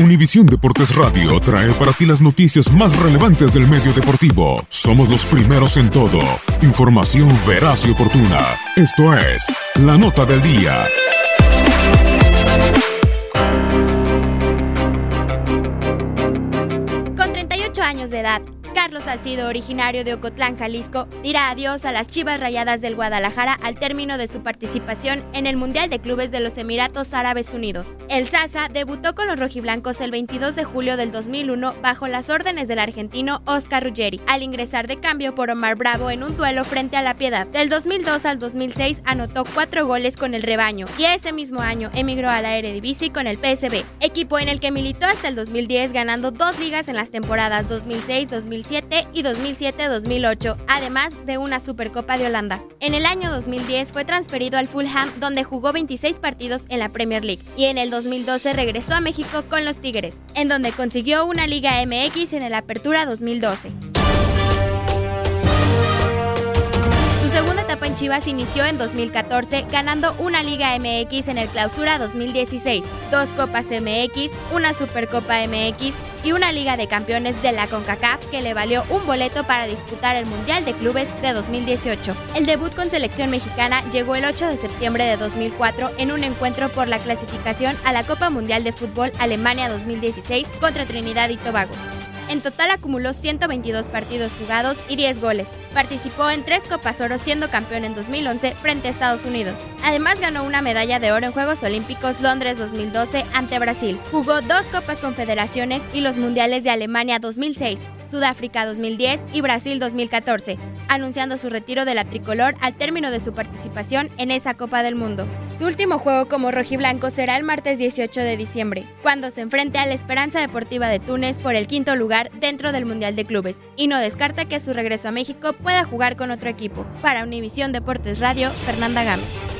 Univisión Deportes Radio trae para ti las noticias más relevantes del medio deportivo. Somos los primeros en todo. Información veraz y oportuna. Esto es La Nota del Día. Con 38 años de edad, Carlos Salcido, originario de Ocotlán, Jalisco, dirá adiós a las Chivas Rayadas del Guadalajara al término de su participación en el Mundial de Clubes de los Emiratos Árabes Unidos. El Sasa debutó con los rojiblancos el 22 de julio del 2001 bajo las órdenes del argentino Oscar Ruggeri, al ingresar de cambio por Omar Bravo en un duelo frente a La Piedad. Del 2002 al 2006 anotó cuatro goles con el rebaño y ese mismo año emigró a la Eredivisie con el PSB, equipo en el que militó hasta el 2010 ganando dos ligas en las temporadas 2006-2007 y 2007-2008, además de una Supercopa de Holanda. En el año 2010 fue transferido al Fulham, donde jugó 26 partidos en la Premier League, y en el 2012 regresó a México con los Tigres, en donde consiguió una Liga MX en el Apertura 2012. Su segunda etapa en Chivas inició en 2014, ganando una Liga MX en el Clausura 2016, dos Copas MX, una Supercopa MX y una Liga de Campeones de la CONCACAF que le valió un boleto para disputar el Mundial de Clubes de 2018. El debut con selección mexicana llegó el 8 de septiembre de 2004 en un encuentro por la clasificación a la Copa Mundial de Fútbol Alemania 2016 contra Trinidad y Tobago. En total acumuló 122 partidos jugados y 10 goles. Participó en tres Copas Oro siendo campeón en 2011 frente a Estados Unidos. Además ganó una medalla de oro en Juegos Olímpicos Londres 2012 ante Brasil. Jugó dos Copas Confederaciones y los Mundiales de Alemania 2006. Sudáfrica 2010 y Brasil 2014, anunciando su retiro de la tricolor al término de su participación en esa Copa del Mundo. Su último juego como rojiblanco será el martes 18 de diciembre, cuando se enfrente a la Esperanza Deportiva de Túnez por el quinto lugar dentro del Mundial de Clubes, y no descarta que a su regreso a México pueda jugar con otro equipo. Para Univisión Deportes Radio, Fernanda Gámez.